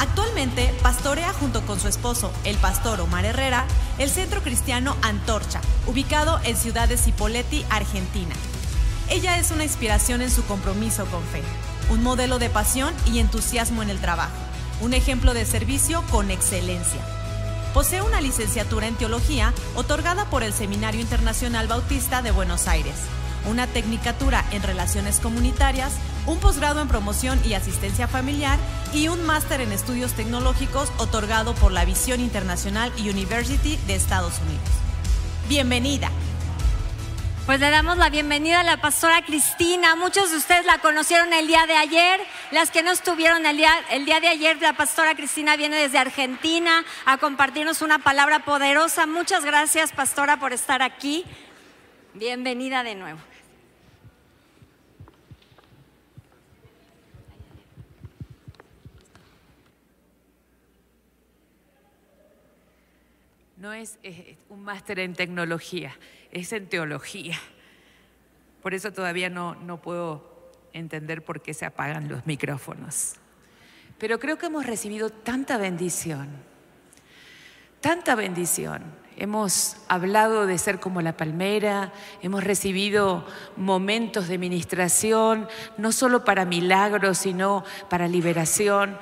Actualmente pastorea junto con su esposo, el pastor Omar Herrera, el Centro Cristiano Antorcha, ubicado en Ciudad de Cipolletti, Argentina. Ella es una inspiración en su compromiso con fe, un modelo de pasión y entusiasmo en el trabajo, un ejemplo de servicio con excelencia. Posee una licenciatura en teología otorgada por el Seminario Internacional Bautista de Buenos Aires, una tecnicatura en relaciones comunitarias, un posgrado en promoción y asistencia familiar y un máster en estudios tecnológicos otorgado por la Visión Internacional University de Estados Unidos. Bienvenida. Pues le damos la bienvenida a la pastora Cristina. Muchos de ustedes la conocieron el día de ayer. Las que no estuvieron el día, el día de ayer, la pastora Cristina viene desde Argentina a compartirnos una palabra poderosa. Muchas gracias, pastora, por estar aquí. Bienvenida de nuevo. No es, un máster en tecnología, es en teología. Por eso todavía no, no puedo entender por qué se apagan los micrófonos. Pero creo que hemos recibido tanta bendición, tanta bendición. Hemos hablado de ser como la palmera, hemos recibido momentos de ministración, no solo para milagros, sino para liberación.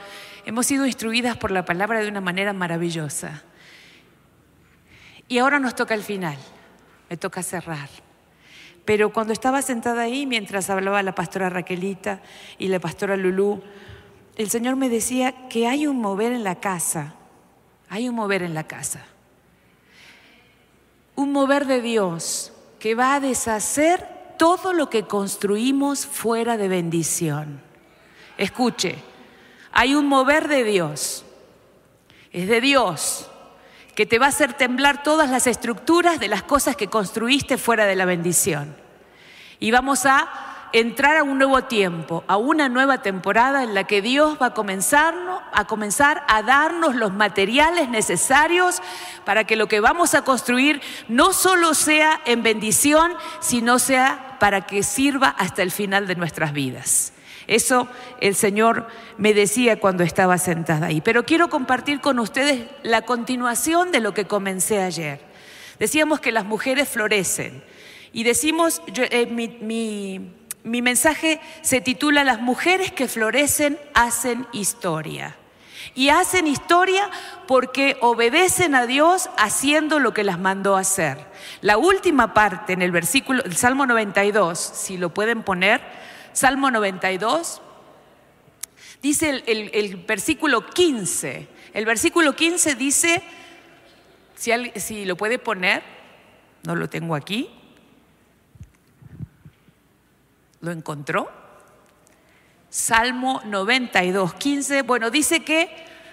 Hemos sido instruidas por la palabra de una manera maravillosa. Y ahora nos toca el final, me toca cerrar. Pero cuando estaba sentada ahí, mientras hablaba la pastora Raquelita y la pastora Lulú, el Señor me decía que hay un mover en la casa, hay un mover en la casa. Un mover de Dios que va a deshacer todo lo que construimos fuera de bendición. Escuche, hay un mover de Dios, es de Dios que te va a hacer temblar todas las estructuras de las cosas que construiste fuera de la bendición. Y vamos a entrar a un nuevo tiempo, a una nueva temporada en la que Dios va a comenzar, a comenzar a darnos los materiales necesarios para que lo que vamos a construir no solo sea en bendición, sino sea para que sirva hasta el final de nuestras vidas. Eso el Señor me decía cuando estaba sentada ahí. Pero quiero compartir con ustedes la continuación de lo que comencé ayer. Decíamos que las mujeres florecen. Y decimos, eh, mi, mi mensaje se titula Las mujeres que florecen hacen historia. Y hacen historia porque obedecen a Dios haciendo lo que las mandó hacer. La última parte en el versículo, el Salmo 92, si lo pueden poner, Salmo 92, dice el, versículo 15. El versículo 15 dice, si, si lo puede poner, no lo tengo aquí. ¿Lo encontró? Salmo 92, 15. Bueno, dice que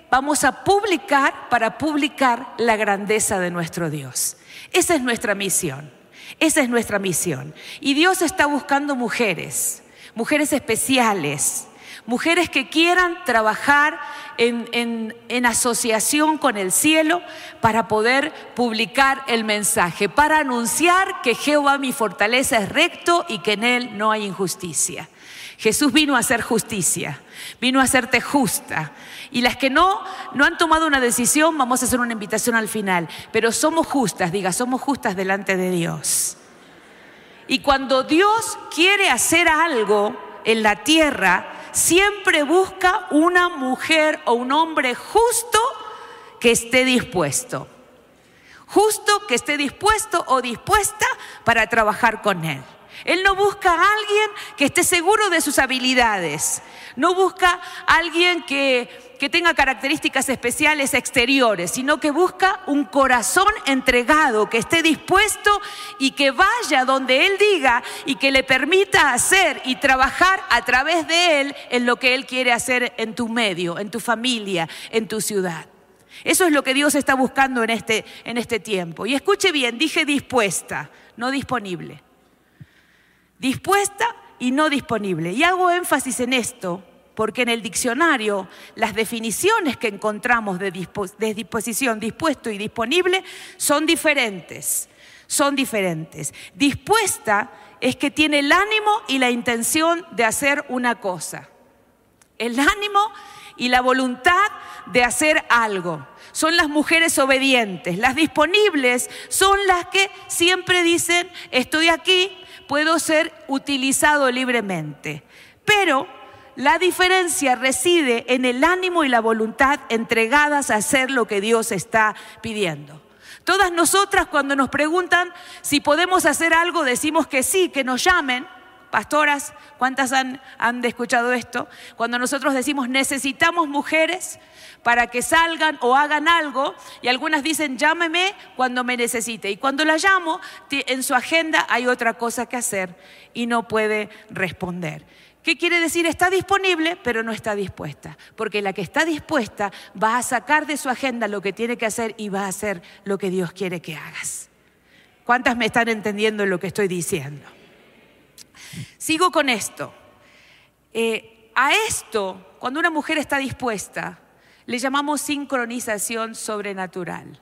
vamos a publicar para publicar la grandeza de nuestro Dios. Esa es nuestra misión. Esa es nuestra misión. Y Dios está buscando mujeres mujeres especiales, mujeres que quieran trabajar en, asociación con el cielo para poder publicar el mensaje, para anunciar que Jehová mi fortaleza es recto y que en él no hay injusticia. Jesús vino a hacer justicia, vino a hacerte justa. Y las que no, no han tomado una decisión, vamos a hacer una invitación al final. Pero somos justas, diga, somos justas delante de Dios. Y cuando Dios quiere hacer algo en la tierra, siempre busca una mujer o un hombre justo que esté dispuesto. Justo que esté dispuesto o dispuesta para trabajar con Él. Él no busca a alguien que esté seguro de sus habilidades. No busca a alguien que que tenga características especiales exteriores, sino que busca un corazón entregado, que esté dispuesto y que vaya donde Él diga y que le permita hacer y trabajar a través de Él en lo que Él quiere hacer en tu medio, en tu familia, en tu ciudad. Eso es lo que Dios está buscando en este, en este tiempo. Y escuche bien, dije dispuesta, no disponible. Dispuesta y no disponible. Y hago énfasis en esto porque en el diccionario las definiciones que encontramos de, disposición, dispuesto y disponible son diferentes, son diferentes. Dispuesta es que tiene el ánimo y la intención de hacer una cosa. El ánimo y la voluntad de hacer algo. Son las mujeres obedientes. Las disponibles son las que siempre dicen, estoy aquí, puedo ser utilizado libremente. Pero la diferencia reside en el ánimo y la voluntad entregadas a hacer lo que Dios está pidiendo. Todas nosotras cuando nos preguntan si podemos hacer algo, decimos que sí, que nos llamen. Pastoras, ¿cuántas han, han escuchado esto? Cuando nosotros decimos necesitamos mujeres para que salgan o hagan algo, y algunas dicen llámeme cuando me necesite. Y cuando la llamo, en su agenda hay otra cosa que hacer y no puede responder. ¿Qué quiere decir? Está disponible, pero no está dispuesta. Porque la que está dispuesta va a sacar de su agenda lo que tiene que hacer y va a hacer lo que Dios quiere que hagas. ¿Cuántas me están entendiendo lo que estoy diciendo? Sigo con esto. Eh, a esto, cuando una mujer está dispuesta, le llamamos sincronización sobrenatural.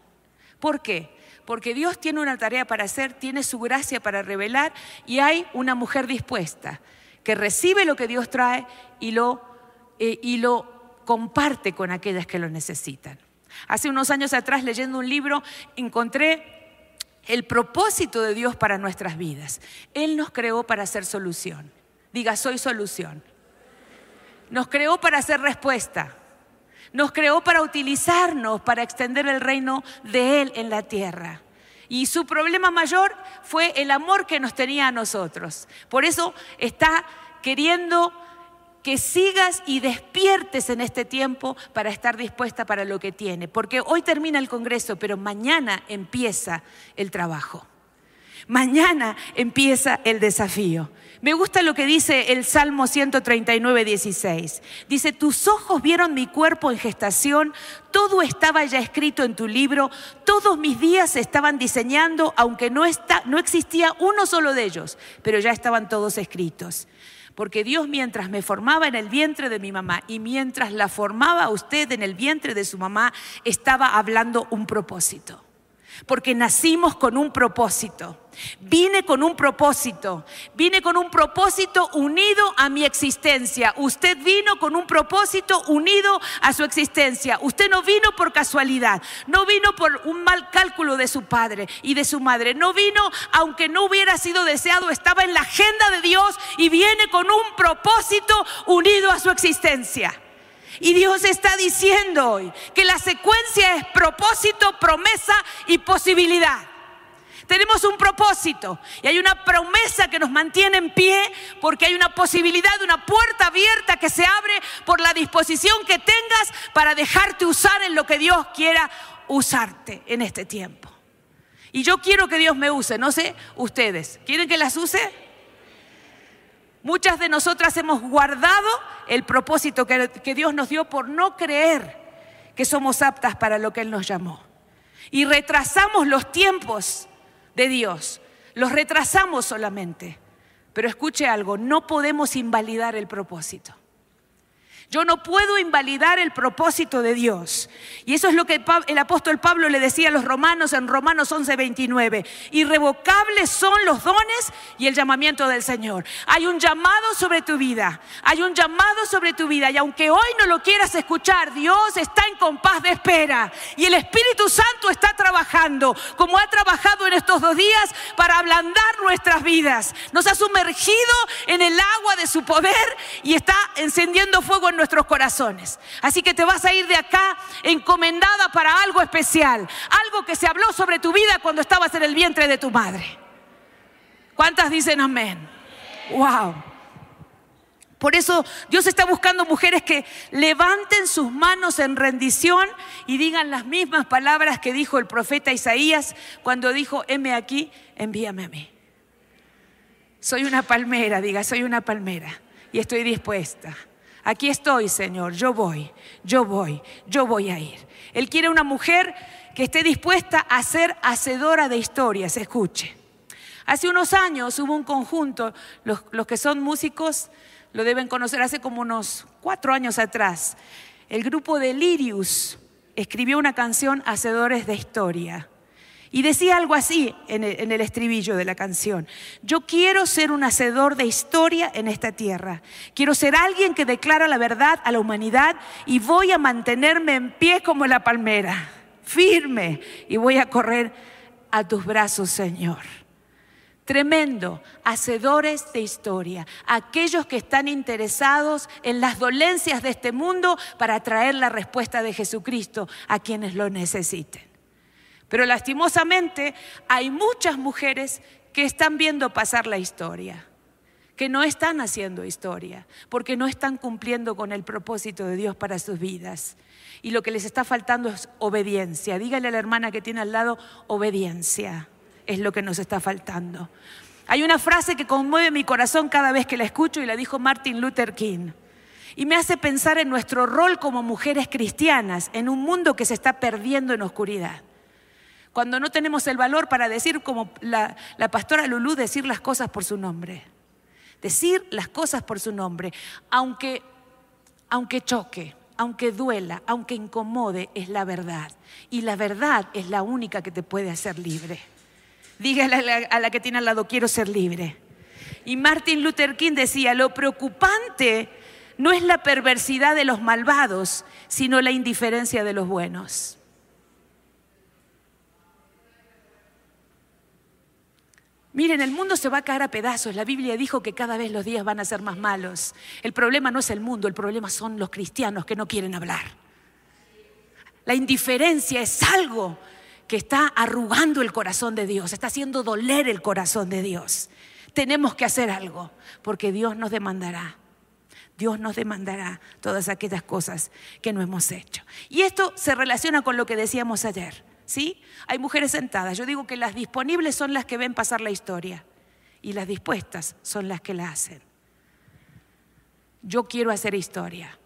¿Por qué? Porque Dios tiene una tarea para hacer, tiene su gracia para revelar y hay una mujer dispuesta que recibe lo que Dios trae y lo, eh, y lo comparte con aquellas que lo necesitan. Hace unos años atrás, leyendo un libro, encontré el propósito de Dios para nuestras vidas. Él nos creó para hacer solución. Diga, soy solución. Nos creó para hacer respuesta. Nos creó para utilizarnos, para extender el reino de Él en la tierra. Y su problema mayor fue el amor que nos tenía a nosotros. Por eso está queriendo que sigas y despiertes en este tiempo para estar dispuesta para lo que tiene. Porque hoy termina el Congreso, pero mañana empieza el trabajo. Mañana empieza el desafío. Me gusta lo que dice el Salmo 139, 16. Dice, tus ojos vieron mi cuerpo en gestación, todo estaba ya escrito en tu libro, todos mis días se estaban diseñando, aunque no, existía uno solo de ellos, pero ya estaban todos escritos. Porque Dios mientras me formaba en el vientre de mi mamá y mientras la formaba usted en el vientre de su mamá, estaba hablando un propósito porque nacimos con un propósito. Vine con un propósito, vine con un propósito unido a mi existencia. Usted vino con un propósito unido a su existencia. Usted no vino por casualidad, no vino por un mal cálculo de su padre y de su madre. No vino aunque no hubiera sido deseado, estaba en la agenda de Dios y viene con un propósito unido a su existencia. Y Dios está diciendo hoy que la secuencia es propósito, promesa y posibilidad. Tenemos un propósito y hay una promesa que nos mantiene en pie porque hay una posibilidad, una puerta abierta que se abre por la disposición que tengas para dejarte usar en lo que Dios quiera usarte en este tiempo. Y yo quiero que Dios me use, no sé ustedes, ¿quieren que las use? Muchas de nosotras hemos guardado el propósito que, Dios nos dio por no creer que somos aptas para lo que Él nos llamó. Y retrasamos los tiempos de Dios, los retrasamos solamente. Pero escuche algo, no podemos invalidar el propósito. Yo no puedo invalidar el propósito de Dios. Y eso es lo que el apóstol Pablo le decía a los romanos en Romanos 11, 29. Irrevocables son los dones y el llamamiento del Señor. Hay un llamado sobre tu vida. Hay un llamado sobre tu vida. Y aunque hoy no lo quieras escuchar, Dios está en compás de espera. Y el Espíritu Santo está trabajando, como ha trabajado en estos dos días, para ablandar nuestras vidas. Nos ha sumergido en el agua de su poder y está encendiendo fuego en nuestros corazones. Así que te vas a ir de acá encomendada para algo especial, algo que se habló sobre tu vida cuando estabas en el vientre de tu madre. ¿Cuántas dicen amén? Wow. Por eso Dios está buscando mujeres que levanten sus manos en rendición y digan las mismas palabras que dijo el profeta Isaías cuando dijo, heme aquí, envíame a mí. Soy una palmera, diga, soy una palmera y estoy dispuesta Aquí estoy, Señor, yo voy, yo voy, yo voy a ir. Él quiere una mujer que esté dispuesta a ser hacedora de historias, escuche. Hace unos años hubo un conjunto, los, que son músicos lo deben conocer, hace como unos cuatro años atrás. El grupo de Lirius escribió una canción, Hacedores de Historia. Y decía algo así en el, estribillo de la canción. Yo quiero ser un hacedor de historia en esta tierra. Quiero ser alguien que declara la verdad a la humanidad y voy a mantenerme en pie como la palmera, firme, y voy a correr a tus brazos, Señor. Tremendo, hacedores de historia, aquellos que están interesados en las dolencias de este mundo para traer la respuesta de Jesucristo a quienes lo necesiten. Pero lastimosamente hay muchas mujeres que están viendo pasar la historia, que no están haciendo historia, porque no están cumpliendo con el propósito de Dios para sus vidas. Y lo que les está faltando es obediencia. Dígale a la hermana que tiene al lado, obediencia es lo que nos está faltando. Hay una frase que conmueve mi corazón cada vez que la escucho y la dijo Martin Luther King. Y me hace pensar en nuestro rol como mujeres cristianas en un mundo que se está perdiendo en oscuridad cuando no tenemos el valor para decir como la, pastora Lulú, decir las cosas por su nombre. Decir las cosas por su nombre, aunque, aunque choque, aunque duela, aunque incomode, es la verdad. Y la verdad es la única que te puede hacer libre. Dígale a la, a la que tiene al lado, quiero ser libre. Y Martin Luther King decía, lo preocupante no es la perversidad de los malvados, sino la indiferencia de los buenos. Miren, el mundo se va a caer a pedazos. La Biblia dijo que cada vez los días van a ser más malos. El problema no es el mundo, el problema son los cristianos que no quieren hablar. La indiferencia es algo que está arrugando el corazón de Dios, está haciendo doler el corazón de Dios. Tenemos que hacer algo, porque Dios nos demandará. Dios nos demandará todas aquellas cosas que no hemos hecho. Y esto se relaciona con lo que decíamos ayer. ¿Sí? Hay mujeres sentadas. Yo digo que las disponibles son las que ven pasar la historia y las dispuestas son las que la hacen. Yo quiero hacer historia.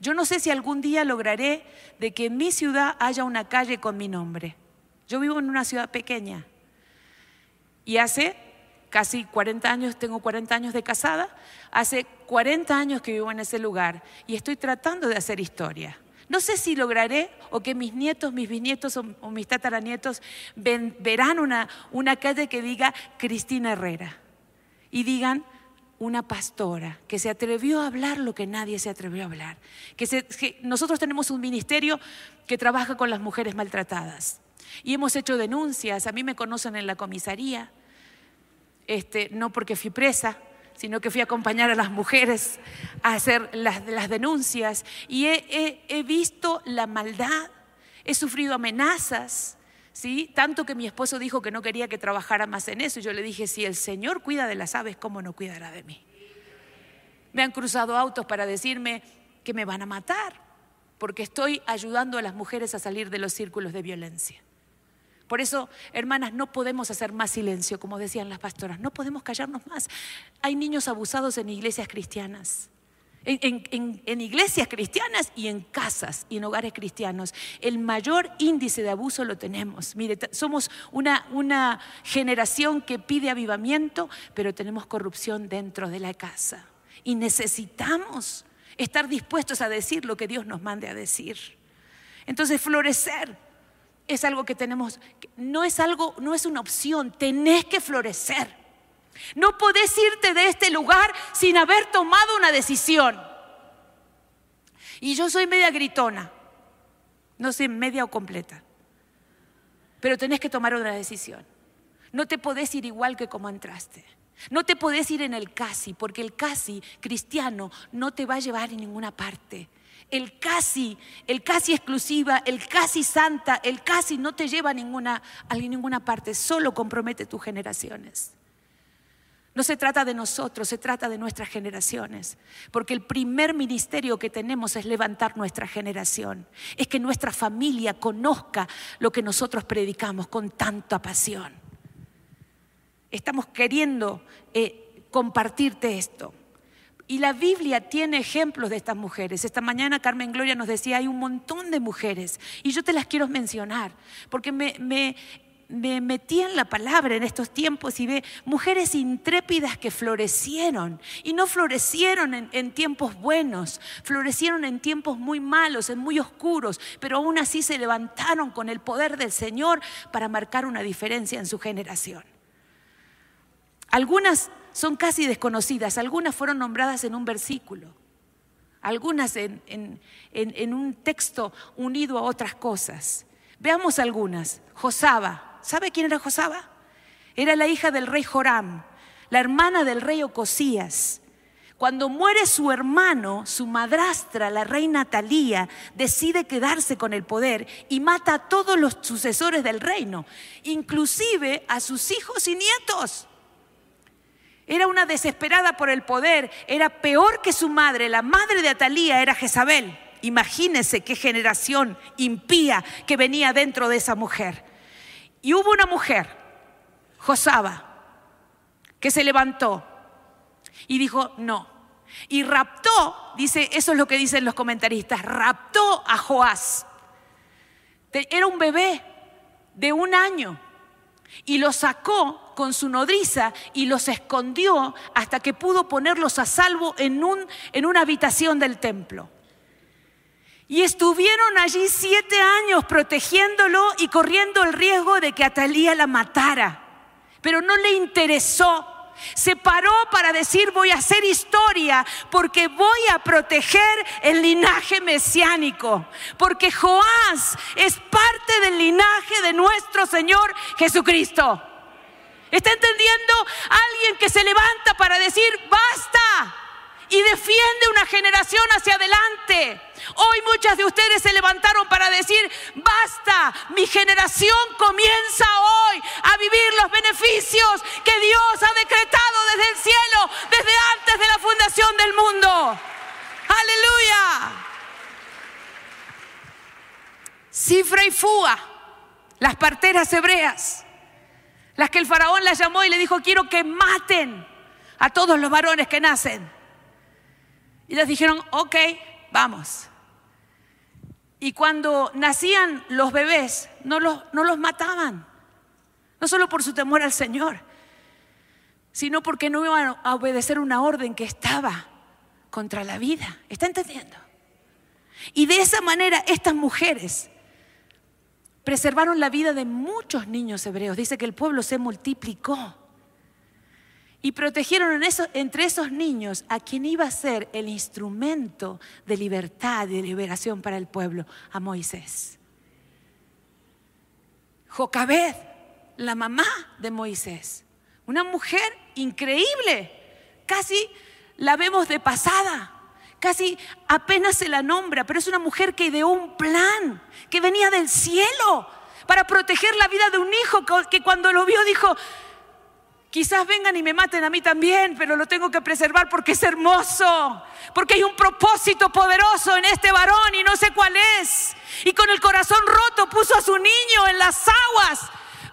Yo no sé si algún día lograré de que en mi ciudad haya una calle con mi nombre. Yo vivo en una ciudad pequeña y hace casi 40 años, tengo 40 años de casada, hace 40 años que vivo en ese lugar y estoy tratando de hacer historia. No sé si lograré o que mis nietos, mis bisnietos o, mis tataranietos verán una, una calle que diga Cristina Herrera y digan una pastora que se atrevió a hablar lo que nadie se atrevió a hablar. Que, nosotros tenemos un ministerio que trabaja con las mujeres maltratadas y hemos hecho denuncias. A mí me conocen en la comisaría, este, no porque fui presa, sino que fui a acompañar a las mujeres a hacer las, denuncias y he, visto la maldad, he sufrido amenazas, ¿sí? Tanto que mi esposo dijo que no quería que trabajara más en eso y yo le dije, si el Señor cuida de las aves, ¿cómo no cuidará de mí? Me han cruzado autos para decirme que me van a matar porque estoy ayudando a las mujeres a salir de los círculos de violencia. Por eso, hermanas, no podemos hacer más silencio, como decían las pastoras, no podemos callarnos más. Hay niños abusados en iglesias cristianas. En, iglesias cristianas y en casas y en hogares cristianos. El mayor índice de abuso lo tenemos. Mire, somos una, una generación que pide avivamiento, pero tenemos corrupción dentro de la casa. Y necesitamos estar dispuestos a decir lo que Dios nos mande a decir. Entonces, florecer es algo que tenemos, no es algo, no es una opción, tenés que florecer. No podés irte de este lugar sin haber tomado una decisión. Y yo soy media gritona, no sé, media o completa, pero tenés que tomar una decisión. No te podés ir igual que como entraste. No te podés ir en el casi, porque el casi cristiano no te va a llevar en ninguna parte el casi, el casi exclusiva, el casi santa, el casi no te lleva a ninguna, a ninguna parte, solo compromete tus generaciones. No se trata de nosotros, se trata de nuestras generaciones. Porque el primer ministerio que tenemos es levantar nuestra generación. Es que nuestra familia conozca lo que nosotros predicamos con tanta pasión. Estamos queriendo eh, compartirte esto. Y la Biblia tiene ejemplos de estas mujeres. Esta mañana Carmen Gloria nos decía, hay un montón de mujeres. Y yo te las quiero mencionar, porque me, me metí en la palabra en estos tiempos y ve mujeres intrépidas que florecieron y no florecieron en, en, tiempos buenos, florecieron en tiempos muy malos, en muy oscuros, pero aún así se levantaron con el poder del Señor para marcar una diferencia en su generación. Algunas son casi desconocidas, algunas fueron nombradas en un versículo, algunas en, en, en un texto unido a otras cosas. Veamos algunas. Josaba. ¿Sabe quién era Josaba? Era la hija del rey Joram, la hermana del rey Ocosías. Cuando muere su hermano, su madrastra, la reina Talía, decide quedarse con el poder y mata a todos los sucesores del reino, inclusive a sus hijos y nietos. Era una desesperada por el poder, era peor que su madre, la madre de Atalía era Jezabel. Imagínense qué generación impía que venía dentro de esa mujer. Y hubo una mujer, Josaba, que se levantó y dijo, no. Y raptó, dice, eso es lo que dicen los comentaristas, raptó a Joás. Era un bebé de un año y lo sacó con su nodriza y los escondió hasta que pudo ponerlos a salvo en, un, en una habitación del templo. Y estuvieron allí siete años protegiéndolo y corriendo el riesgo de que Atalía la matara. Pero no le interesó. Se paró para decir voy a hacer historia porque voy a proteger el linaje mesiánico. Porque Joás es parte del linaje de nuestro Señor Jesucristo. ¿Está entendiendo? Alguien que se levanta para decir basta y defiende una generación hacia adelante. Hoy muchas de ustedes se levantaron para decir, basta, mi generación comienza hoy a vivir los beneficios que Dios ha decretado desde el cielo, desde antes de la fundación del mundo. Aleluya. Cifra y Fua, las parteras hebreas, las que el faraón las llamó y le dijo, quiero que maten a todos los varones que nacen. Y les dijeron, ok, vamos. Y cuando nacían los bebés, no los, no los mataban. No solo por su temor al Señor, sino porque no iban a obedecer una orden que estaba contra la vida. ¿Está entendiendo? Y de esa manera estas mujeres preservaron la vida de muchos niños hebreos. Dice que el pueblo se multiplicó y protegieron entre esos niños a quien iba a ser el instrumento de libertad y de liberación para el pueblo, a Moisés. Jocabed, la mamá de Moisés, una mujer increíble, casi la vemos de pasada, casi apenas se la nombra, pero es una mujer que ideó un plan que venía del cielo para proteger la vida de un hijo que cuando lo vio dijo, Quizás vengan y me maten a mí también, pero lo tengo que preservar porque es hermoso, porque hay un propósito poderoso en este varón y no sé cuál es. Y con el corazón roto puso a su niño en las aguas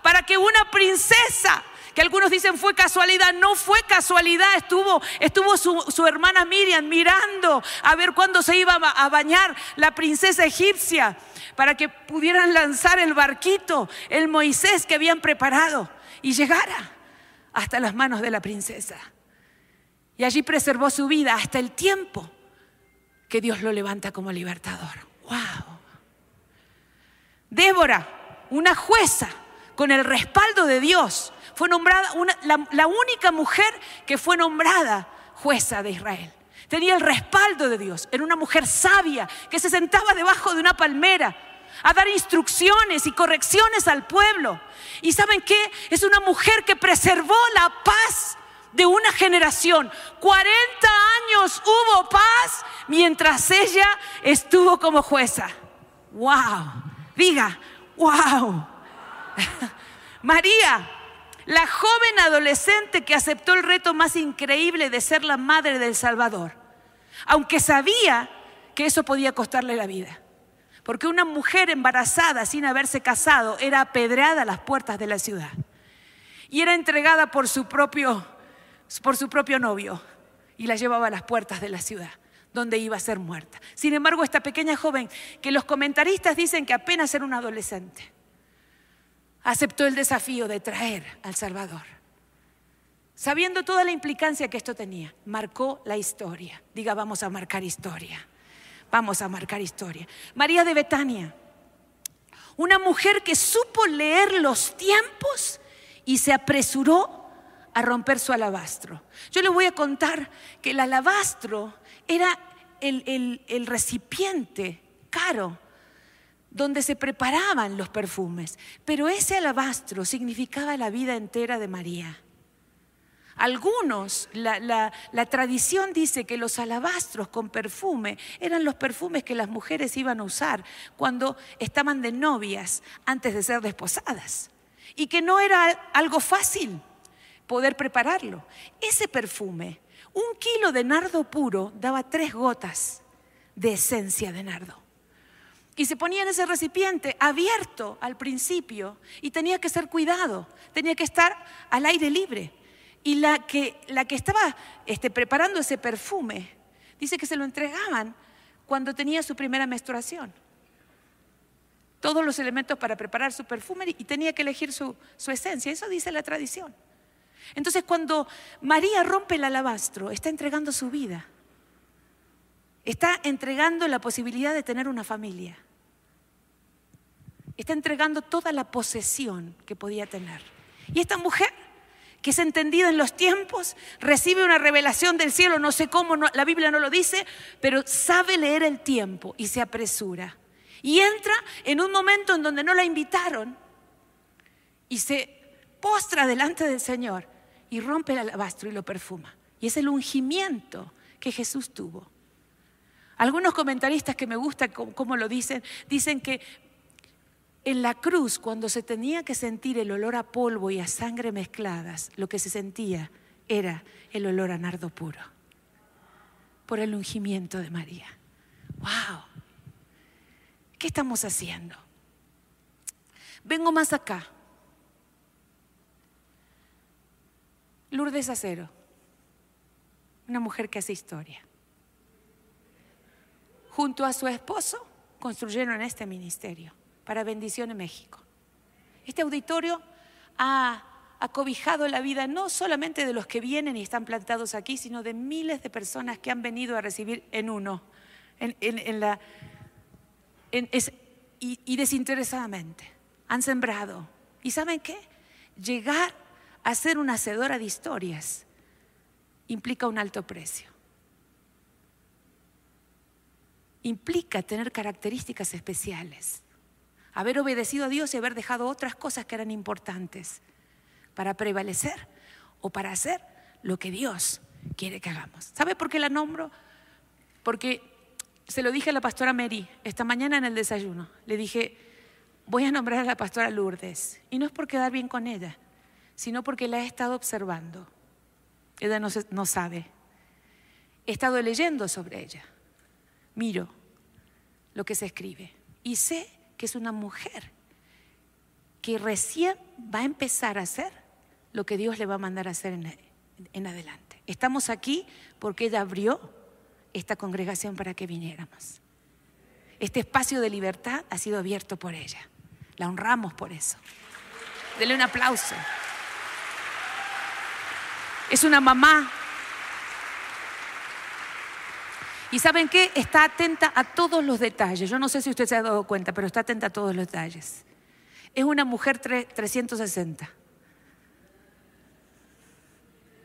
para que una princesa, que algunos dicen fue casualidad, no fue casualidad, estuvo, estuvo su, su hermana Miriam mirando a ver cuándo se iba a bañar la princesa egipcia para que pudieran lanzar el barquito, el Moisés que habían preparado y llegara hasta las manos de la princesa. Y allí preservó su vida hasta el tiempo que Dios lo levanta como libertador. ¡Wow! Débora, una jueza con el respaldo de Dios, fue nombrada la, la única mujer que fue nombrada jueza de Israel. Tenía el respaldo de Dios. Era una mujer sabia que se sentaba debajo de una palmera a dar instrucciones y correcciones al pueblo. ¿Y saben qué? Es una mujer que preservó la paz de una generación. 40 años hubo paz mientras ella estuvo como jueza. ¡Wow! Diga, ¡wow! María, la joven adolescente que aceptó el reto más increíble de ser la madre del Salvador, aunque sabía que eso podía costarle la vida. Porque una mujer embarazada sin haberse casado era apedreada a las puertas de la ciudad. Y era entregada por su propio, por su propio novio y la llevaba a las puertas de la ciudad donde iba a ser muerta. Sin embargo, esta pequeña joven, que los comentaristas dicen que apenas era una adolescente, aceptó el desafío de traer al Salvador. Sabiendo toda la implicancia que esto tenía, marcó la historia. Diga, vamos a marcar historia. Vamos a marcar historia. María de Betania, una mujer que supo leer los tiempos y se apresuró a romper su alabastro. Yo le voy a contar que el alabastro era el, el recipiente caro donde se preparaban los perfumes, pero ese alabastro significaba la vida entera de María. Algunos, la, tradición dice que los alabastros con perfume eran los perfumes que las mujeres iban a usar cuando estaban de novias antes de ser desposadas. Y que no era algo fácil poder prepararlo. Ese perfume, un kilo de nardo puro daba tres gotas de esencia de nardo. Y se ponía en ese recipiente abierto al principio y tenía que ser cuidado, tenía que estar al aire libre. Y la que, la que estaba este, preparando ese perfume, dice que se lo entregaban cuando tenía su primera menstruación. Todos los elementos para preparar su perfume y tenía que elegir su, su esencia. Eso dice la tradición. Entonces cuando María rompe el alabastro, está entregando su vida. Está entregando la posibilidad de tener una familia. Está entregando toda la posesión que podía tener. Y esta mujer que es entendida en los tiempos, recibe una revelación del cielo, no sé cómo, la Biblia no lo dice, pero sabe leer el tiempo y se apresura. Y entra en un momento en donde no la invitaron y se postra delante del Señor y rompe el alabastro y lo perfuma. Y es el ungimiento que Jesús tuvo. Algunos comentaristas que me gusta cómo lo dicen, dicen que en la cruz, cuando se tenía que sentir el olor a polvo y a sangre mezcladas, lo que se sentía era el olor a nardo puro, por el ungimiento de María. ¡Wow! ¿Qué estamos haciendo? Vengo más acá. Lourdes Acero, una mujer que hace historia. Junto a su esposo construyeron este ministerio para Bendición en México. Este auditorio ha acobijado la vida no solamente de los que vienen y están plantados aquí, sino de miles de personas que han venido a recibir en uno, en, la, y, y desinteresadamente. Han sembrado. ¿Y saben qué? Llegar a ser una hacedora de historias implica un alto precio. Implica tener características especiales haber obedecido a Dios y haber dejado otras cosas que eran importantes para prevalecer o para hacer lo que Dios quiere que hagamos. ¿Sabe por qué la nombro? Porque se lo dije a la pastora Mary esta mañana en el desayuno. Le dije, voy a nombrar a la pastora Lourdes. Y no es por quedar bien con ella, sino porque la he estado observando. Ella no, no sabe. He estado leyendo sobre ella. Miro lo que se escribe. Y sé que es una mujer que recién va a empezar a hacer lo que Dios le va a mandar a hacer en, adelante. Estamos aquí porque ella abrió esta congregación para que viniéramos. Este espacio de libertad ha sido abierto por ella. La honramos por eso. Dele un aplauso. Es una mamá y saben qué? Está atenta a todos los detalles. Yo no sé si usted se ha dado cuenta, pero está atenta a todos los detalles. Es una mujer 360.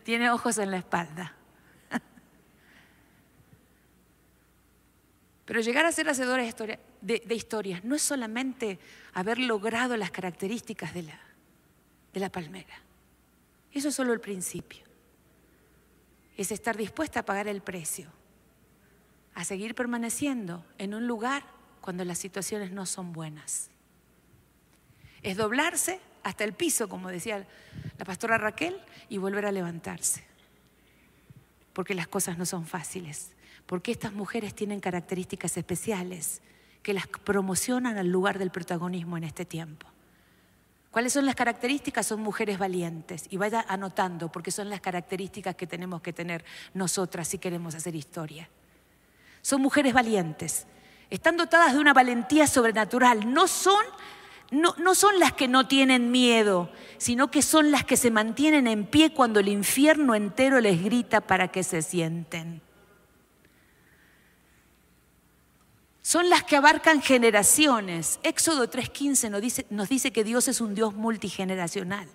Tiene ojos en la espalda. Pero llegar a ser hacedora de, historias no es solamente haber logrado las características de la, de la palmera. Eso es solo el principio. Es estar dispuesta a pagar el precio a seguir permaneciendo en un lugar cuando las situaciones no son buenas. Es doblarse hasta el piso, como decía la pastora Raquel, y volver a levantarse. Porque las cosas no son fáciles. Porque estas mujeres tienen características especiales que las promocionan al lugar del protagonismo en este tiempo. ¿Cuáles son las características? Son mujeres valientes. Y vaya anotando, porque son las características que tenemos que tener nosotras si queremos hacer historia. Son mujeres valientes. Están dotadas de una valentía sobrenatural. No son no, no son las que no tienen miedo, sino que son las que se mantienen en pie cuando el infierno entero les grita para que se sienten. Son las que abarcan generaciones. Éxodo 3.15 nos dice, nos dice que Dios es un Dios multigeneracional,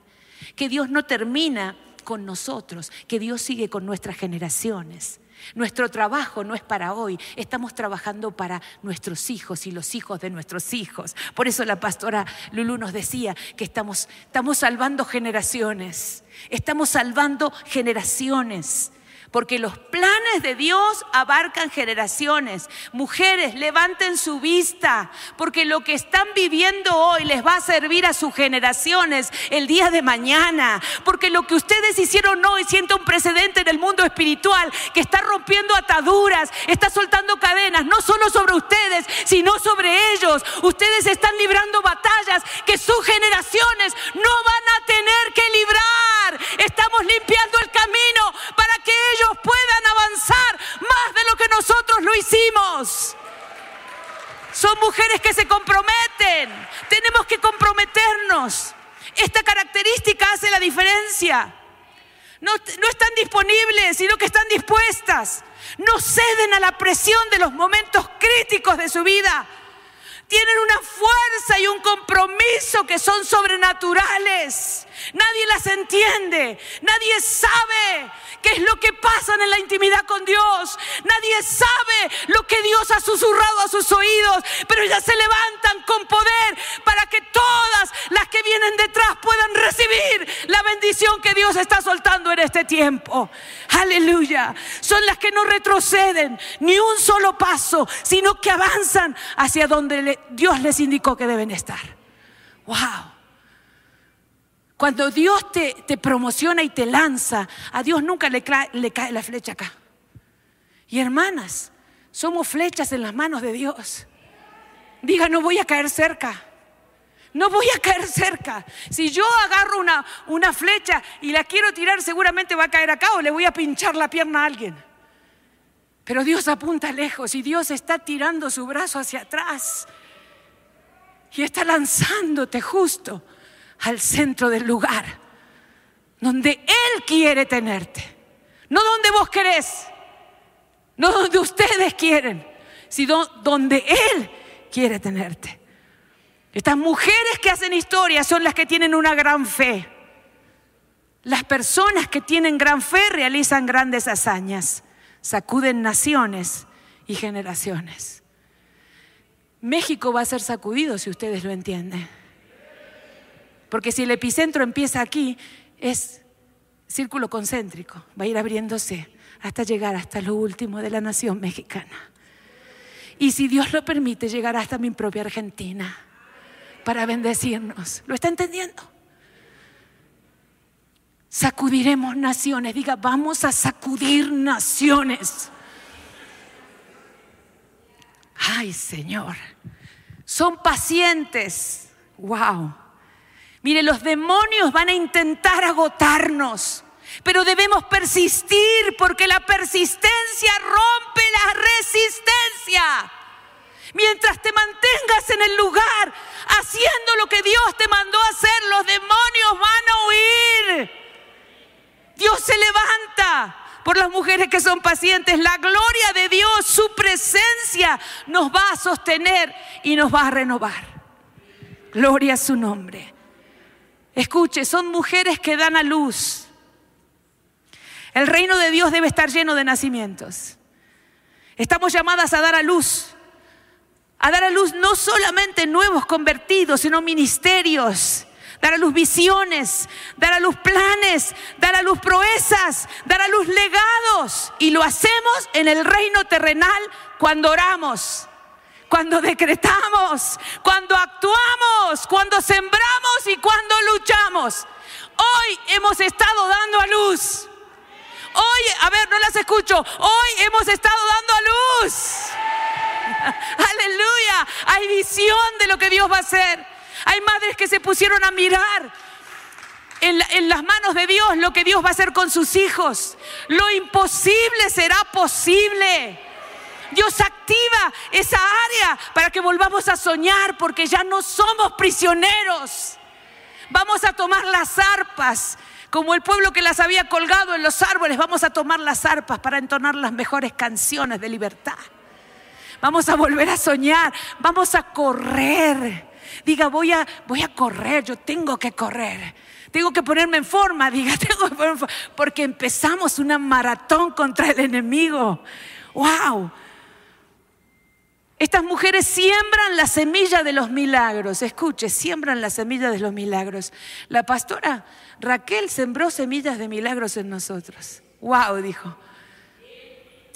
que Dios no termina con nosotros, que Dios sigue con nuestras generaciones. Nuestro trabajo no es para hoy, estamos trabajando para nuestros hijos y los hijos de nuestros hijos. Por eso la pastora Lulú nos decía que estamos, estamos salvando generaciones, estamos salvando generaciones porque los planes de Dios abarcan generaciones. Mujeres, levanten su vista, porque lo que están viviendo hoy les va a servir a sus generaciones el día de mañana, porque lo que ustedes hicieron hoy siente un precedente en el mundo espiritual que está rompiendo ataduras, está soltando cadenas, no solo sobre ustedes, sino sobre ellos. Ustedes están librando batallas que sus generaciones no van a tener que librar. Estamos limpiando el camino para que ellos puedan avanzar más de lo que nosotros lo hicimos. Son mujeres que se comprometen. Tenemos que comprometernos. Esta característica hace la diferencia. No, no, están disponibles, sino que están dispuestas. No ceden a la presión de los momentos críticos de su vida. Tienen una fuerza y un compromiso que son sobrenaturales. Nadie las entiende. Nadie sabe qué es lo que pasa en la intimidad con Dios. Nadie sabe lo que Dios ha susurrado a sus oídos. Pero ellas se levantan con poder para que todas las que vienen detrás puedan recibir la bendición que Dios está soltando en este tiempo. Aleluya. Son las que no retroceden ni un solo paso, sino que avanzan hacia donde Dios les indicó que deben estar. Wow. Cuando Dios te, te, promociona y te lanza, a Dios nunca le, cae la flecha acá. Y hermanas, somos flechas en las manos de Dios. Diga, no voy a caer cerca. No voy a caer cerca. Si yo agarro una, una flecha y la quiero tirar, seguramente va a caer acá o le voy a pinchar la pierna a alguien. Pero Dios apunta lejos y Dios está tirando su brazo hacia atrás y está lanzándote justo al centro del lugar donde Él quiere tenerte. No donde vos querés, no donde ustedes quieren, sino donde Él quiere tenerte. Estas mujeres que hacen historia son las que tienen una gran fe. Las personas que tienen gran fe realizan grandes hazañas, sacuden naciones y generaciones. México va a ser sacudido si ustedes lo entienden. Porque si el epicentro empieza aquí, es círculo concéntrico, va a ir abriéndose hasta llegar hasta lo último de la nación mexicana. Y si Dios lo permite, llegará hasta mi propia Argentina para bendecirnos. ¿Lo está entendiendo? Sacudiremos naciones. Diga, vamos a sacudir naciones. Ay, Señor. Son pacientes. Wow. Mire, los demonios van a intentar agotarnos, pero debemos persistir porque la persistencia rompe la resistencia. Mientras te mantengas en el lugar haciendo lo que Dios te mandó hacer, los demonios van a huir. Dios se levanta por las mujeres que son pacientes. La gloria de Dios, su presencia nos va a sostener y nos va a renovar. Gloria a su nombre. Escuche, son mujeres que dan a luz. El reino de Dios debe estar lleno de nacimientos. Estamos llamadas a dar a luz. A dar a luz no solamente nuevos convertidos, sino ministerios. Dar a luz visiones, dar a luz planes, dar a luz proezas, dar a luz legados. Y lo hacemos en el reino terrenal cuando oramos cuando decretamos, cuando actuamos, cuando sembramos y cuando luchamos. Hoy hemos estado dando a luz. Hoy, a ver, no las escucho. Hoy hemos estado dando a luz. Aleluya. Hay visión de lo que Dios va a hacer. Hay madres que se pusieron a mirar en, las manos de Dios lo que Dios va a hacer con sus hijos. Lo imposible será posible. Dios activa esa área para que volvamos a soñar porque ya no somos prisioneros. Vamos a tomar las arpas, como el pueblo que las había colgado en los árboles, vamos a tomar las arpas para entonar las mejores canciones de libertad. Vamos a volver a soñar, vamos a correr. Diga, voy a, voy a correr, yo tengo que correr. Tengo que ponerme en forma, diga, tengo que ponerme en forma, porque empezamos una maratón contra el enemigo. ¡Wow! Estas mujeres siembran la semilla de los milagros. Escuche, siembran la semilla de los milagros. La pastora Raquel sembró semillas de milagros en nosotros. ¡Wow! Dijo.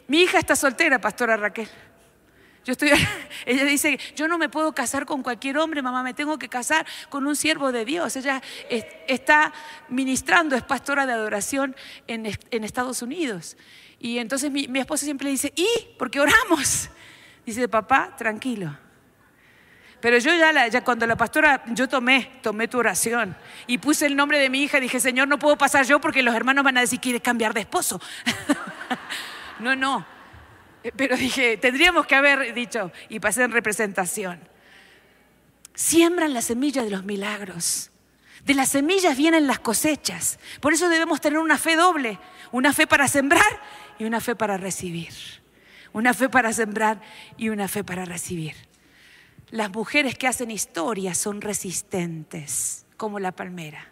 Mi hija está soltera, pastora Raquel. Yo estoy, ella dice, yo no me puedo casar con cualquier hombre, mamá, me tengo que casar con un siervo de Dios. Ella está ministrando, es pastora de adoración en, Estados Unidos. Y entonces mi, mi esposa siempre le dice, ¿y? Porque oramos. Dice, papá, tranquilo. Pero yo ya, cuando la pastora, yo tomé, tomé tu oración y puse el nombre de mi hija dije, Señor, no puedo pasar yo porque los hermanos van a decir, quiere cambiar de esposo. no, no. Pero dije, tendríamos que haber dicho y pasé en representación. Siembran la semilla de los milagros. De las semillas vienen las cosechas. Por eso debemos tener una fe doble, una fe para sembrar y una fe para recibir una fe para sembrar y una fe para recibir. Las mujeres que hacen historia son resistentes, como la palmera.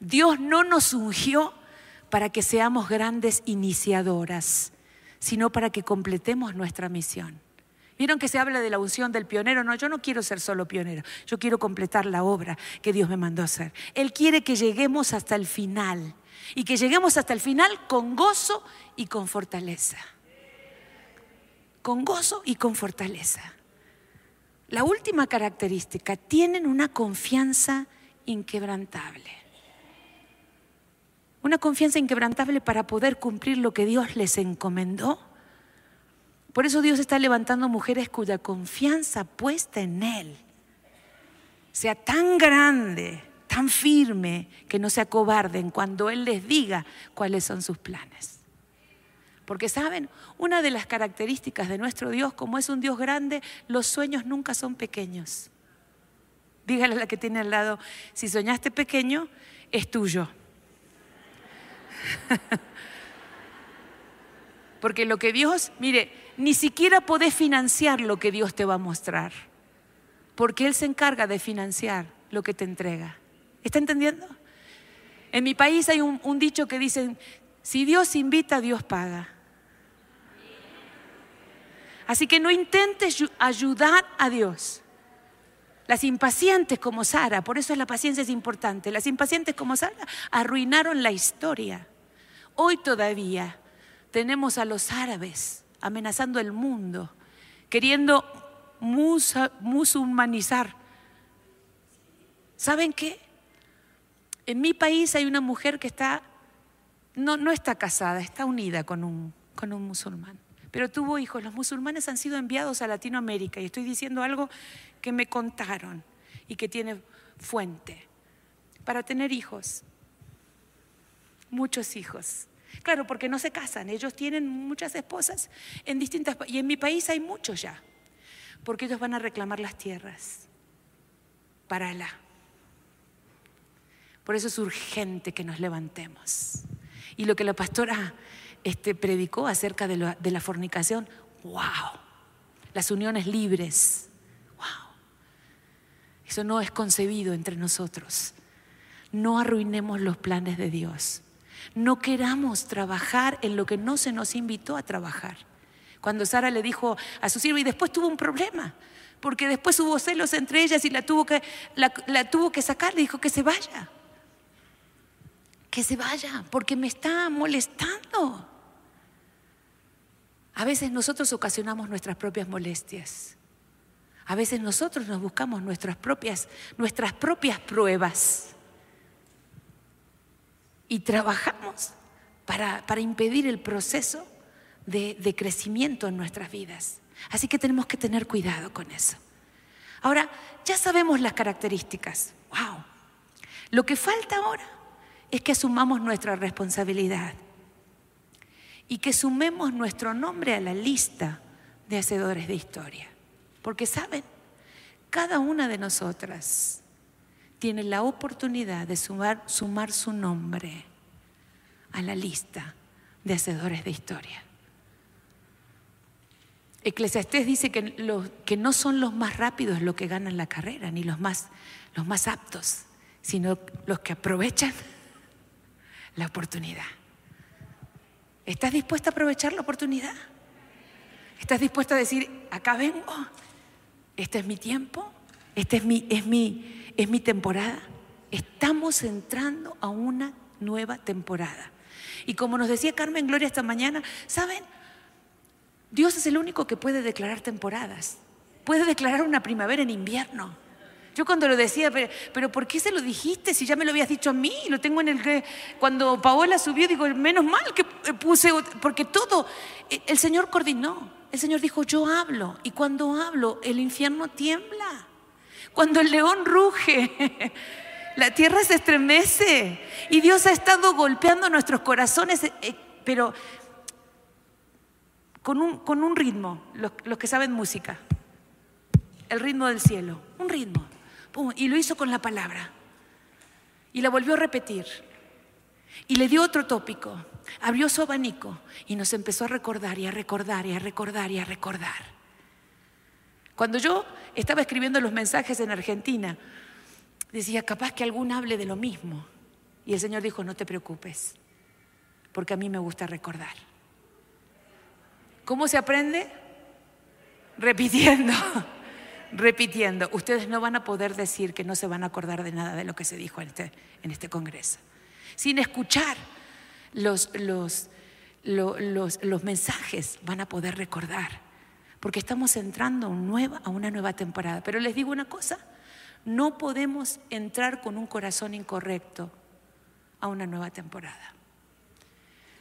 Dios no nos ungió para que seamos grandes iniciadoras, sino para que completemos nuestra misión. ¿Vieron que se habla de la unción del pionero? No, yo no quiero ser solo pionero, yo quiero completar la obra que Dios me mandó a hacer. Él quiere que lleguemos hasta el final y que lleguemos hasta el final con gozo y con fortaleza con gozo y con fortaleza. La última característica, tienen una confianza inquebrantable. Una confianza inquebrantable para poder cumplir lo que Dios les encomendó. Por eso Dios está levantando mujeres cuya confianza puesta en Él sea tan grande, tan firme, que no se acobarden cuando Él les diga cuáles son sus planes. Porque saben, una de las características de nuestro Dios, como es un Dios grande, los sueños nunca son pequeños. Dígale a la que tiene al lado, si soñaste pequeño, es tuyo. Porque lo que Dios, mire, ni siquiera podés financiar lo que Dios te va a mostrar. Porque Él se encarga de financiar lo que te entrega. ¿Está entendiendo? En mi país hay un, un dicho que dicen, si Dios invita, Dios paga. Así que no intentes ayudar a Dios. Las impacientes como Sara, por eso la paciencia es importante, las impacientes como Sara arruinaron la historia. Hoy todavía tenemos a los árabes amenazando el mundo, queriendo musulmanizar. ¿Saben qué? En mi país hay una mujer que está, no, no está casada, está unida con un, con un musulmán pero tuvo hijos. Los musulmanes han sido enviados a Latinoamérica y estoy diciendo algo que me contaron y que tiene fuente, para tener hijos, muchos hijos. Claro, porque no se casan, ellos tienen muchas esposas en distintas y en mi país hay muchos ya, porque ellos van a reclamar las tierras para Alá. Por eso es urgente que nos levantemos. Y lo que la pastora este, predicó acerca de, la fornicación. ¡Wow! Las uniones libres. ¡Wow! Eso no es concebido entre nosotros. No arruinemos los planes de Dios. No queramos trabajar en lo que no se nos invitó a trabajar. Cuando Sara le dijo a su siervo, y después tuvo un problema, porque después hubo celos entre ellas y la tuvo que, la tuvo que sacar, le dijo que se vaya. Que se vaya, porque me está molestando. A veces nosotros ocasionamos nuestras propias molestias. A veces nosotros nos buscamos nuestras propias, nuestras propias pruebas. Y trabajamos para, para impedir el proceso de, de crecimiento en nuestras vidas. Así que tenemos que tener cuidado con eso. Ahora, ya sabemos las características. ¡Wow! Lo que falta ahora es que asumamos nuestra responsabilidad y que sumemos nuestro nombre a la lista de hacedores de historia. Porque saben, cada una de nosotras tiene la oportunidad de sumar, sumar su nombre a la lista de hacedores de historia. Eclesiastés dice que, que no son los más rápidos los que ganan la carrera, ni los más, los más aptos, sino los que aprovechan la oportunidad. ¿Estás dispuesta a aprovechar la oportunidad? ¿Estás dispuesta a decir, acá vengo? Este es mi tiempo, este es mi, es mi, es mi temporada. Estamos entrando a una nueva temporada. Y como nos decía Carmen Gloria esta mañana, ¿saben? Dios es el único que puede declarar temporadas. Puede declarar una primavera en invierno. Yo cuando lo decía, pero, ¿por qué se lo dijiste si ya me lo habías dicho a mí? Lo tengo en el que cuando Paola subió, digo, menos mal que puse, porque todo, eh, el Señor coordinó. El Señor dijo, yo hablo. Y cuando hablo, el infierno tiembla. Cuando el león ruge, la tierra se estremece. Y Dios ha estado golpeando nuestros corazones, eh, pero con un, con un ritmo, los, los, que saben música, el ritmo del cielo, un ritmo. Y lo hizo con la palabra. Y la volvió a repetir. Y le dio otro tópico. Abrió su abanico y nos empezó a recordar y a recordar y a recordar y a recordar. Cuando yo estaba escribiendo los mensajes en Argentina, decía, capaz que algún hable de lo mismo. Y el Señor dijo, no te preocupes, porque a mí me gusta recordar. ¿Cómo se aprende? Repitiendo, repitiendo. Ustedes no van a poder decir que no se van a acordar de nada de lo que se dijo en este, en este Congreso sin escuchar los, los, los, mensajes, van a poder recordar, porque estamos entrando a una nueva temporada. Pero les digo una cosa, no podemos entrar con un corazón incorrecto a una nueva temporada,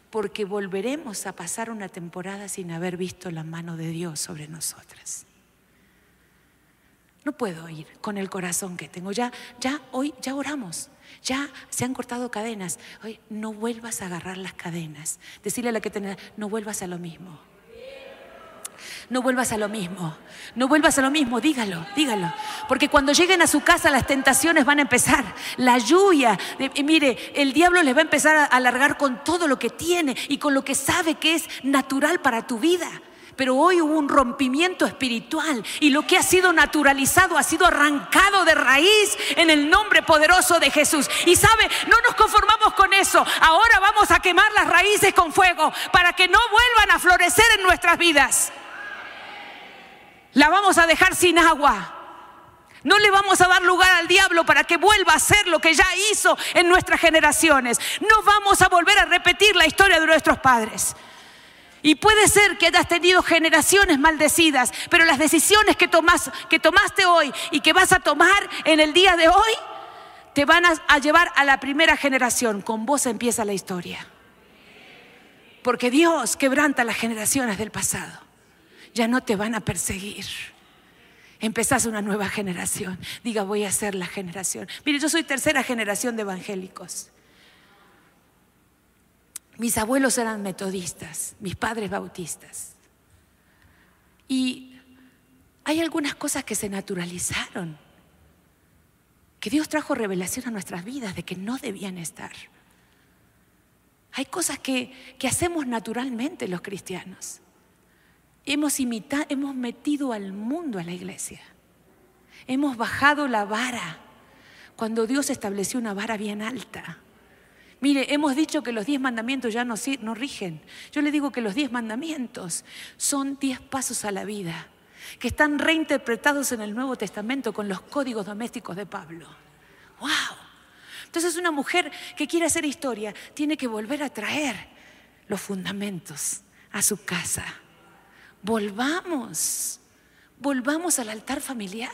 porque volveremos a pasar una temporada sin haber visto la mano de Dios sobre nosotras. No puedo ir con el corazón que tengo. Ya, ya hoy, ya oramos. Ya se han cortado cadenas. Hoy no vuelvas a agarrar las cadenas. Decirle a la que tenés, no vuelvas a lo mismo. No vuelvas a lo mismo. No vuelvas a lo mismo, dígalo, dígalo. Porque cuando lleguen a su casa las tentaciones van a empezar. La lluvia, mire, el diablo les va a empezar a alargar con todo lo que tiene y con lo que sabe que es natural para tu vida. Pero hoy hubo un rompimiento espiritual y lo que ha sido naturalizado ha sido arrancado de raíz en el nombre poderoso de Jesús. Y sabe, no nos conformamos con eso. Ahora vamos a quemar las raíces con fuego para que no vuelvan a florecer en nuestras vidas. La vamos a dejar sin agua. No le vamos a dar lugar al diablo para que vuelva a hacer lo que ya hizo en nuestras generaciones. No vamos a volver a repetir la historia de nuestros padres. Y puede ser que hayas tenido generaciones maldecidas, pero las decisiones que, que tomaste hoy y que vas a tomar en el día de hoy te van a, llevar a la primera generación. Con vos empieza la historia. Porque Dios quebranta las generaciones del pasado. Ya no te van a perseguir. Empezás una nueva generación. Diga, voy a ser la generación. Mire, yo soy tercera generación de evangélicos. Mis abuelos eran metodistas, mis padres bautistas. Y hay algunas cosas que se naturalizaron, que Dios trajo revelación a nuestras vidas de que no debían estar. Hay cosas que, que hacemos naturalmente los cristianos. Hemos imitado, hemos metido al mundo a la iglesia. Hemos bajado la vara cuando Dios estableció una vara bien alta. Mire, hemos dicho que los diez mandamientos ya no, no rigen. Yo le digo que los diez mandamientos son diez pasos a la vida, que están reinterpretados en el Nuevo Testamento con los códigos domésticos de Pablo. ¡Wow! Entonces una mujer que quiere hacer historia tiene que volver a traer los fundamentos a su casa. Volvamos, volvamos al altar familiar.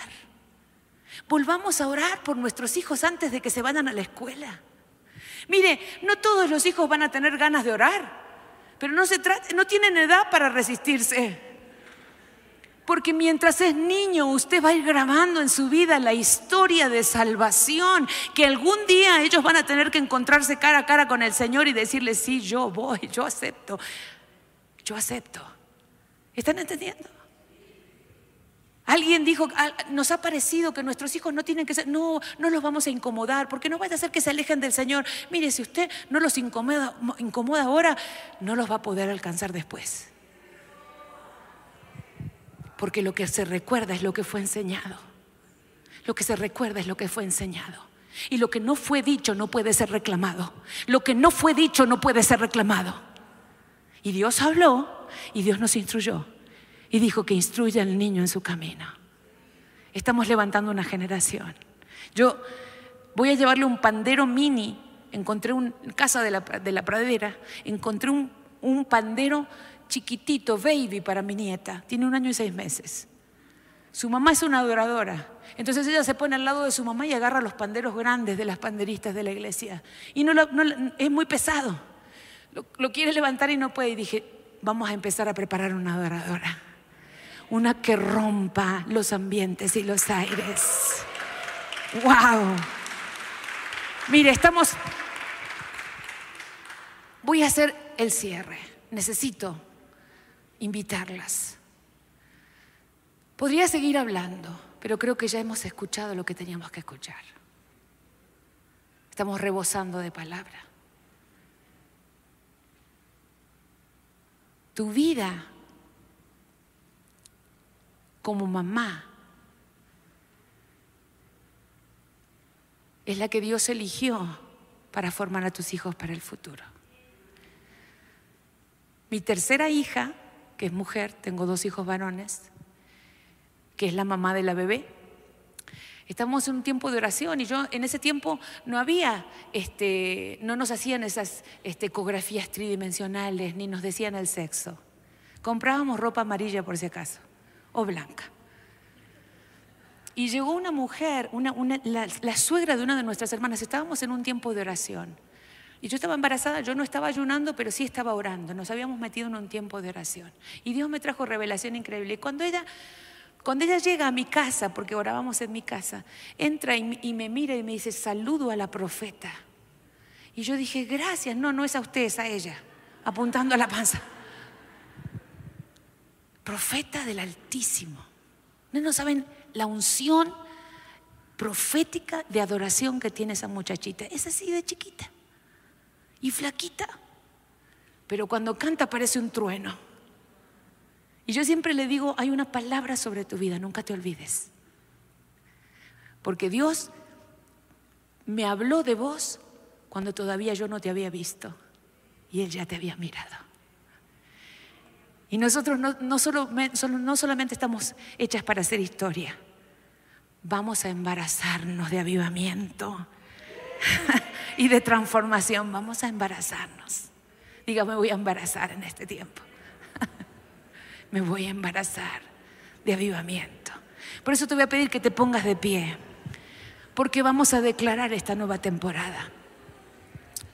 Volvamos a orar por nuestros hijos antes de que se vayan a la escuela. Mire, no todos los hijos van a tener ganas de orar, pero no se trata, no tienen edad para resistirse. Porque mientras es niño, usted va a ir grabando en su vida la historia de salvación, que algún día ellos van a tener que encontrarse cara a cara con el Señor y decirle, sí, yo voy, yo acepto. yo acepto. ¿Están entendiendo? Alguien dijo, nos ha parecido que nuestros hijos no tienen que ser, no, no los vamos a incomodar, porque no vaya a hacer que se alejen del Señor. Mire, si usted no los incomoda, incomoda ahora, no los va a poder alcanzar después. Porque lo que se recuerda es lo que fue enseñado. Lo que se recuerda es lo que fue enseñado. Y lo que no fue dicho no puede ser reclamado. Lo que no fue dicho no puede ser reclamado. Y Dios habló y Dios nos instruyó y dijo que instruya al niño en su camino. Estamos levantando una generación. Yo voy a llevarle un pandero mini. Encontré un, en casa de la, pradera, encontré un, un pandero chiquitito, baby, para mi nieta. Tiene un año y seis meses. Su mamá es una adoradora. Entonces ella se pone al lado de su mamá y agarra los panderos grandes de las panderistas de la iglesia. Y no, es muy pesado. Lo, lo, quiere levantar y no puede. Y dije, vamos a empezar a preparar una adoradora una que rompa los ambientes y los aires. ¡Wow! Mire, estamos... Voy a hacer el cierre. Necesito invitarlas. Podría seguir hablando, pero creo que ya hemos escuchado lo que teníamos que escuchar. Estamos rebosando de palabra. Tu vida como mamá es la que Dios eligió para formar a tus hijos para el futuro. Mi tercera hija, que es mujer, tengo dos hijos varones, que es la mamá de la bebé. Estamos en un tiempo de oración y yo en ese tiempo no había, este, no nos hacían esas este, ecografías tridimensionales ni nos decían el sexo. Comprábamos ropa amarilla por si acaso o blanca. Y llegó una mujer, la, suegra de una de nuestras hermanas, estábamos en un tiempo de oración. Y yo estaba embarazada, yo no estaba ayunando, pero sí estaba orando. Nos habíamos metido en un tiempo de oración. Y Dios me trajo revelación increíble. Y cuando ella, cuando ella llega a mi casa, porque orábamos en mi casa, entra y, y me mira y me dice, saludo a la profeta. Y yo dije, gracias, no, no es a usted, es a ella, apuntando a la panza profeta del Altísimo. No, saben la unción profética de adoración que tiene esa muchachita. Es así de chiquita y flaquita, pero cuando canta parece un trueno. Y yo siempre le digo, hay una palabra sobre tu vida, nunca te olvides. Porque Dios me habló de vos cuando todavía yo no te había visto y Él ya te había mirado. Y nosotros no, solo, no solamente estamos hechas para hacer historia, vamos a embarazarnos de avivamiento y de transformación. Vamos a embarazarnos. Diga, me voy a embarazar en este tiempo. me voy a embarazar de avivamiento. Por eso te voy a pedir que te pongas de pie, porque vamos a declarar esta nueva temporada.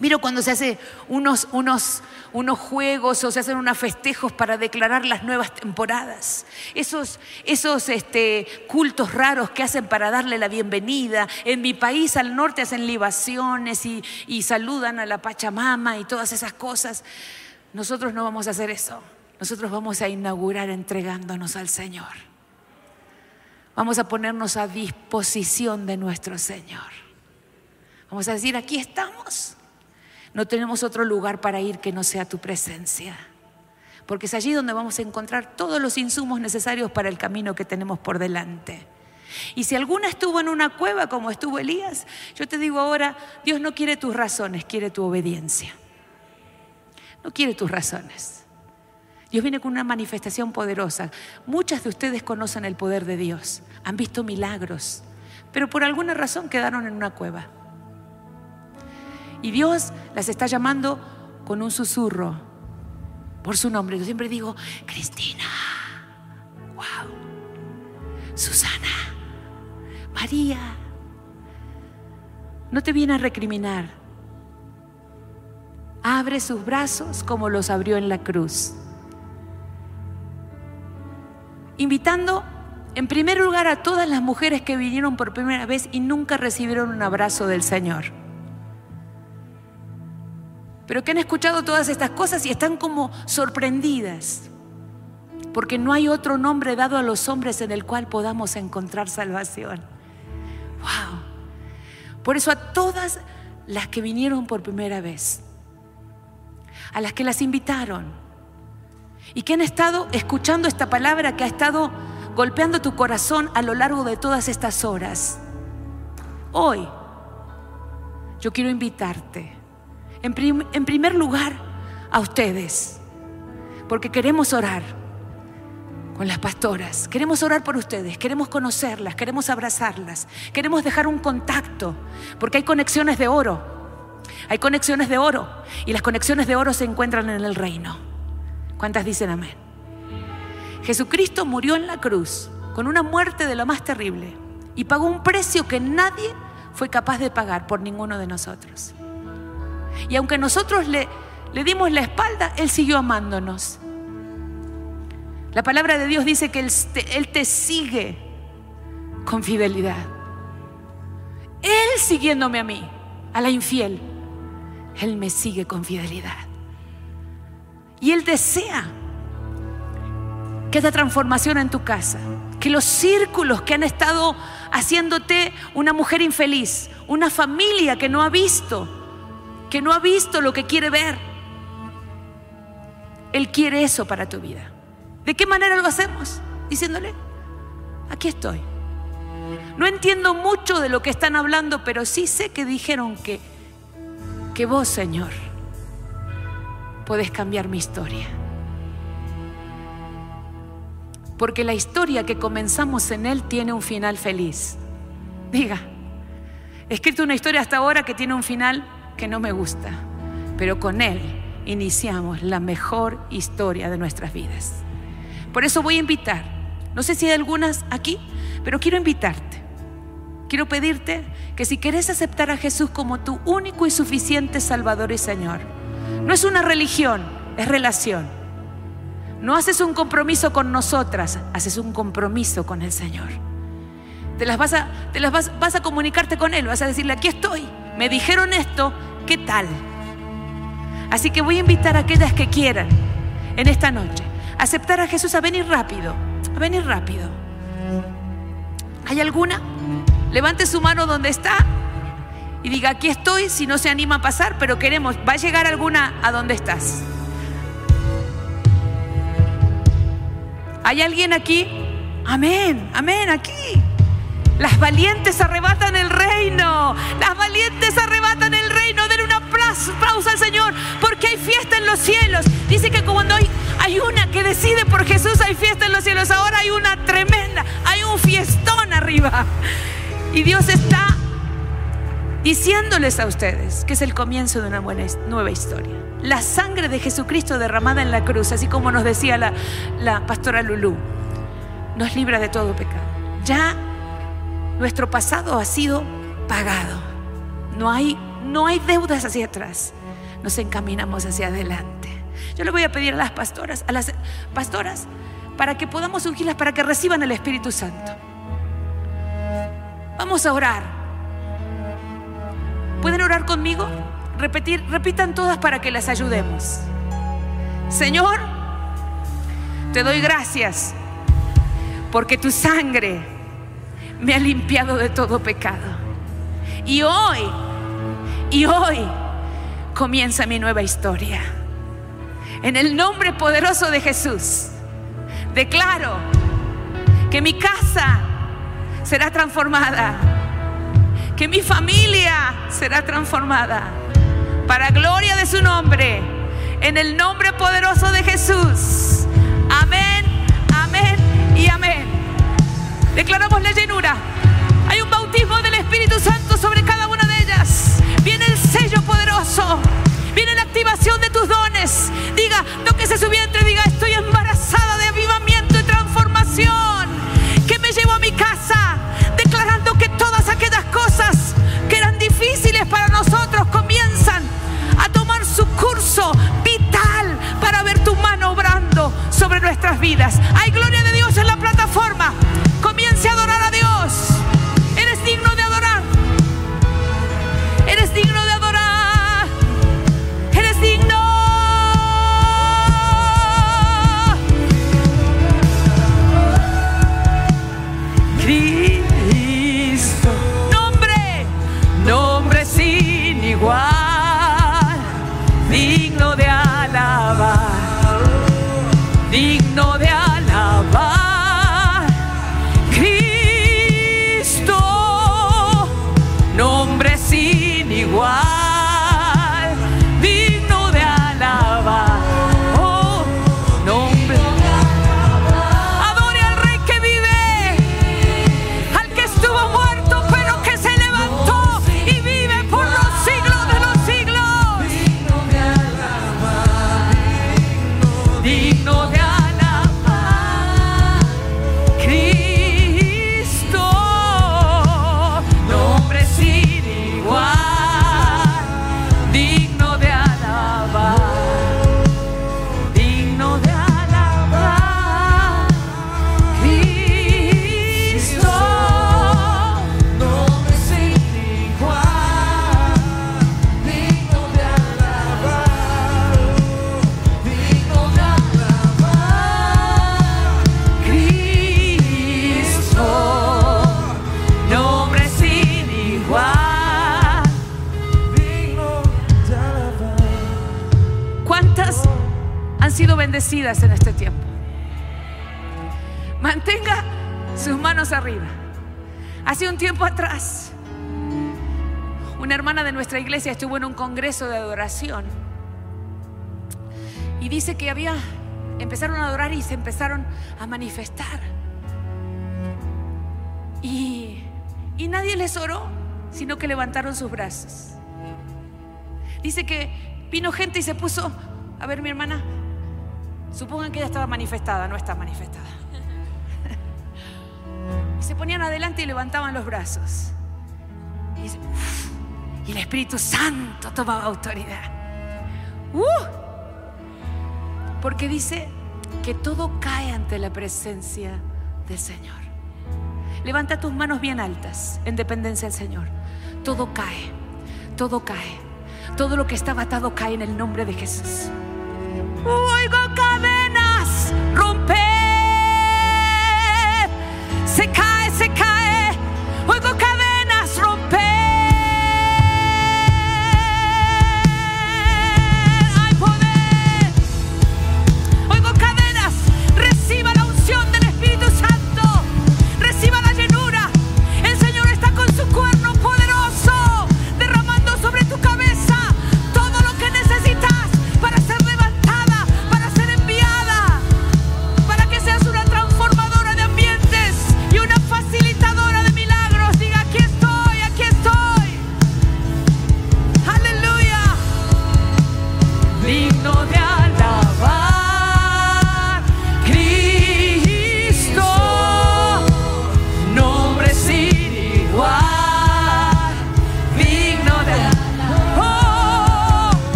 Miro cuando se hace unos, unos, unos juegos o se hacen unos festejos para declarar las nuevas temporadas. Esos, esos este, cultos raros que hacen para darle la bienvenida. En mi país al norte hacen libaciones y saludan a la Pachamama y todas esas cosas. Nosotros no vamos a hacer eso. Nosotros vamos a inaugurar entregándonos al Señor. Vamos a ponernos a disposición de nuestro Señor. Vamos a decir, aquí estamos. No tenemos otro lugar para ir que no sea tu presencia. Porque es allí donde vamos a encontrar todos los insumos necesarios para el camino que tenemos por delante. Y si alguna estuvo en una cueva como estuvo Elías, yo te digo ahora, Dios no quiere tus razones, quiere tu obediencia. No quiere tus razones. Dios viene con una manifestación poderosa. Muchas de ustedes conocen el poder de Dios, han visto milagros, pero por alguna razón quedaron en una cueva. Y Dios las está llamando con un susurro por su nombre. Yo siempre digo, Cristina, wow, Susana, María. No te viene a recriminar. Abre sus brazos como los abrió en la cruz. Invitando en primer lugar a todas las mujeres que vinieron por primera vez y nunca recibieron un abrazo del Señor. Pero que han escuchado todas estas cosas y están como sorprendidas, porque no hay otro nombre dado a los hombres en el cual podamos encontrar salvación. Wow. Por eso a todas las que vinieron por primera vez, a las que las invitaron y que han estado escuchando esta palabra que ha estado golpeando tu corazón a lo largo de todas estas horas. Hoy yo quiero invitarte en, primer lugar, a ustedes, porque queremos orar con las pastoras, queremos orar por ustedes, queremos conocerlas, queremos abrazarlas, queremos dejar un contacto, porque hay conexiones de oro, hay conexiones de oro, y las conexiones de oro se encuentran en el reino. ¿Cuántas dicen amén? Jesucristo murió en la cruz con una muerte de lo más terrible y pagó un precio que nadie fue capaz de pagar por ninguno de nosotros. Y aunque nosotros le, le dimos la espalda, Él siguió amándonos. La palabra de Dios dice que él te, él te sigue con fidelidad. Él siguiéndome a mí, a la infiel, Él me sigue con fidelidad. Y Él desea que esta transformación en tu casa, que los círculos que han estado haciéndote una mujer infeliz, una familia que no ha visto que no ha visto lo que quiere ver. Él quiere eso para tu vida. ¿De qué manera lo hacemos? Diciéndole, aquí estoy. No entiendo mucho de lo que están hablando, pero sí sé que dijeron que, que vos, Señor, podés cambiar mi historia. Porque la historia que comenzamos en Él tiene un final feliz. Diga, he escrito una historia hasta ahora que tiene un final que no me gusta, pero con Él iniciamos la mejor historia de nuestras vidas. Por eso voy a invitar, no sé si hay algunas aquí, pero quiero invitarte. Quiero pedirte que si querés aceptar a Jesús como tu único y suficiente Salvador y Señor, no es una religión, es relación. No haces un compromiso con nosotras, haces un compromiso con el Señor. Te las vas a, vas a comunicarte con Él, vas a decirle, aquí estoy, me dijeron esto, ¿qué tal? Así que voy a invitar a aquellas que quieran en esta noche aceptar a Jesús a venir rápido, a venir rápido. ¿Hay alguna? Levante su mano donde está y diga, aquí estoy, si no se anima a pasar, pero queremos, ¿va a llegar alguna a donde estás? ¿Hay alguien aquí? Amén, amén, aquí. Las valientes arrebatan el reino. Las valientes arrebatan el pausa al Señor porque hay fiesta en los cielos. Dice que cuando hay, hay una que decide por Jesús, hay fiesta en los cielos. Ahora hay una tremenda, hay un fiestón arriba. Y Dios está diciéndoles a ustedes que es el comienzo de una buena, nueva historia. La sangre de Jesucristo derramada en la cruz, así como nos decía la, la pastora Lulú, nos libra de todo pecado. Ya nuestro pasado ha sido pagado. No hay, no hay deudas hacia atrás. Nos encaminamos hacia adelante. Yo le voy a pedir a las pastoras, a las pastoras, para que podamos ungirlas, para que reciban el Espíritu Santo. Vamos a orar. ¿Pueden orar conmigo? Repetir, repitan todas para que las ayudemos. Señor, te doy gracias porque tu sangre me ha limpiado de todo pecado. Y hoy, y hoy comienza mi nueva historia. En el nombre poderoso de Jesús, declaro que mi casa será transformada, que mi familia será transformada, para gloria de su nombre, en el nombre poderoso de Jesús. Amén, amén y amén. Declaramos la llenura. Hay un bautismo del Espíritu Santo sobre cada poderoso. Viene la activación de tus dones. Diga, tóquese su vientre, diga, estoy embarazada de avivamiento y transformación. Que me llevo a mi casa declarando que todas aquellas cosas que eran difíciles para nosotros comienzan a tomar su curso vital para ver tu mano obrando sobre nuestras vidas. Hay gloria de Dios en la plataforma. En este tiempo. Mantenga sus manos arriba. Hace un tiempo atrás, una hermana de nuestra iglesia estuvo en un congreso de adoración y dice que había, empezaron a adorar y se empezaron a manifestar. Y, y nadie les oró, sino que levantaron sus brazos. Dice que vino gente y se puso, a ver mi hermana, supongan que ella estaba manifestada, no está manifestada. Y se ponían adelante y levantaban los brazos. Y, dice, "Uf", y el Espíritu Santo tomaba autoridad. ¡Uh! Porque dice que todo cae ante la presencia del Señor. Levanta tus manos bien altas en dependencia del Señor. Todo cae, todo cae. Todo lo que estaba atado cae en el nombre de Jesús. Oigo cadenas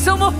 somos